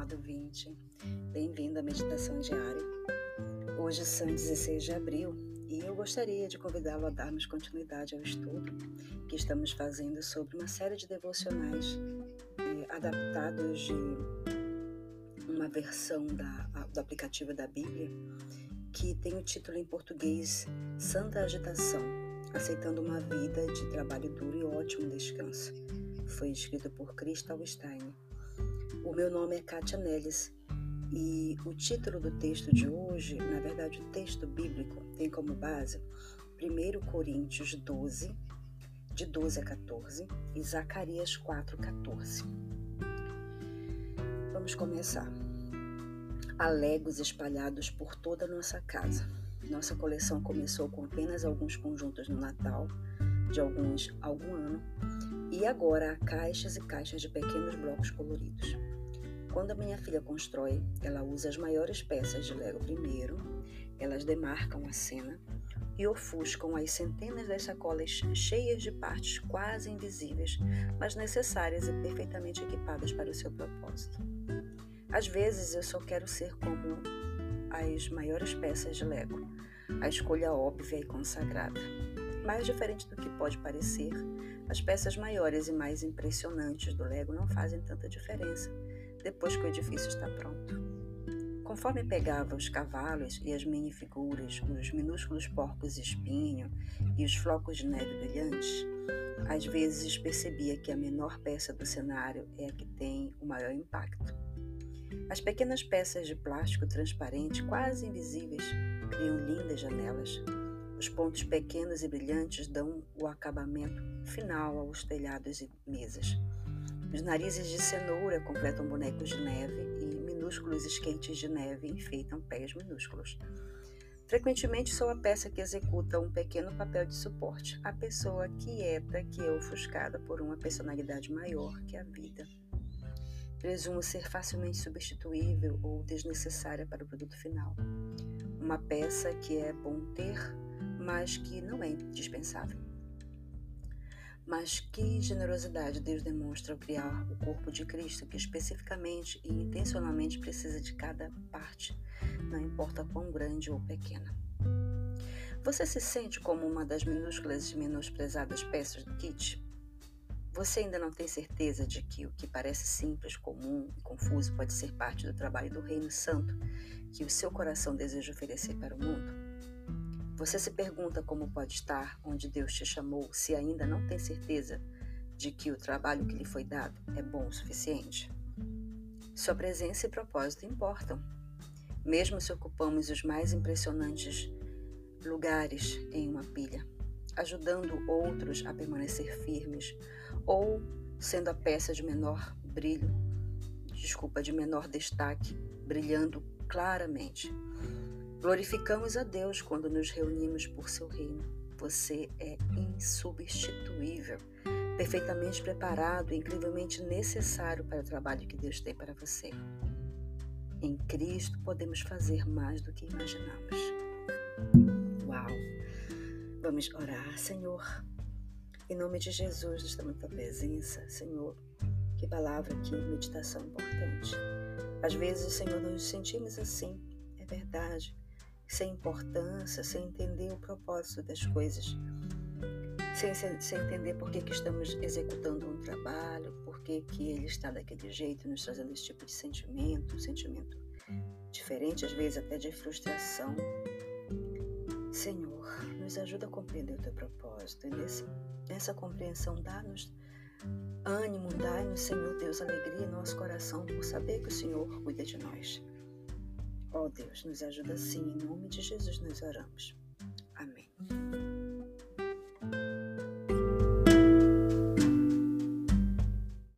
amado ouvinte, bem-vindo à meditação diária. Hoje é são 16 de abril e eu gostaria de convidá-lo a darmos continuidade ao estudo que estamos fazendo sobre uma série de devocionais eh, adaptados de uma versão da, do aplicativo da Bíblia que tem o título em português Santa Agitação, aceitando uma vida de trabalho duro e ótimo descanso. Foi escrito por Cristal Stein o meu nome é Kátia Nellis e o título do texto de hoje, na verdade, o texto bíblico, tem como base 1 Coríntios 12, de 12 a 14, e Zacarias 4, 14. Vamos começar. Há legos espalhados por toda a nossa casa. Nossa coleção começou com apenas alguns conjuntos no Natal, de alguns algum ano, e agora há caixas e caixas de pequenos blocos coloridos. Quando a minha filha constrói, ela usa as maiores peças de Lego primeiro, elas demarcam a cena e ofuscam as centenas das sacolas cheias de partes quase invisíveis, mas necessárias e perfeitamente equipadas para o seu propósito. Às vezes eu só quero ser como as maiores peças de Lego, a escolha óbvia e consagrada. Mais diferente do que pode parecer, as peças maiores e mais impressionantes do Lego não fazem tanta diferença depois que o edifício está pronto. Conforme pegava os cavalos e as minifiguras, os minúsculos porcos espinho e os flocos de neve brilhantes, às vezes percebia que a menor peça do cenário é a que tem o maior impacto. As pequenas peças de plástico transparente, quase invisíveis, criam lindas janelas. Os pontos pequenos e brilhantes dão o acabamento final aos telhados e mesas. Os narizes de cenoura completam bonecos de neve e minúsculos skates de neve enfeitam pés minúsculos. Frequentemente sou a peça que executa um pequeno papel de suporte, a pessoa quieta que é ofuscada por uma personalidade maior que a vida. Presumo ser facilmente substituível ou desnecessária para o produto final. Uma peça que é bom ter, mas que não é dispensável. Mas que generosidade Deus demonstra ao criar o corpo de Cristo, que especificamente e intencionalmente precisa de cada parte, não importa quão grande ou pequena. Você se sente como uma das minúsculas e menosprezadas peças do kit? Você ainda não tem certeza de que o que parece simples, comum e confuso pode ser parte do trabalho do Reino Santo que o seu coração deseja oferecer para o mundo? Você se pergunta como pode estar onde Deus te chamou se ainda não tem certeza de que o trabalho que lhe foi dado é bom o suficiente? Sua presença e propósito importam. Mesmo se ocupamos os mais impressionantes lugares em uma pilha, ajudando outros a permanecer firmes ou sendo a peça de menor brilho, desculpa, de menor destaque, brilhando claramente. Glorificamos a Deus quando nos reunimos por seu reino. Você é insubstituível, perfeitamente preparado e incrivelmente necessário para o trabalho que Deus tem para você. Em Cristo podemos fazer mais do que imaginamos. Uau! Vamos orar, Senhor. Em nome de Jesus, estamos na tua presença, Senhor. Que palavra, que meditação importante. Às vezes, Senhor, nós nos sentimos assim, é verdade sem importância, sem entender o propósito das coisas, sem, sem entender por que, que estamos executando um trabalho, por que, que ele está daquele jeito, nos trazendo esse tipo de sentimento, um sentimento diferente, às vezes até de frustração. Senhor, nos ajuda a compreender o teu propósito e nesse, nessa compreensão dá-nos ânimo, dá-nos, Senhor Deus, alegria em nosso coração por saber que o Senhor cuida de nós. Ó oh Deus, nos ajuda sim, em nome de Jesus nós oramos.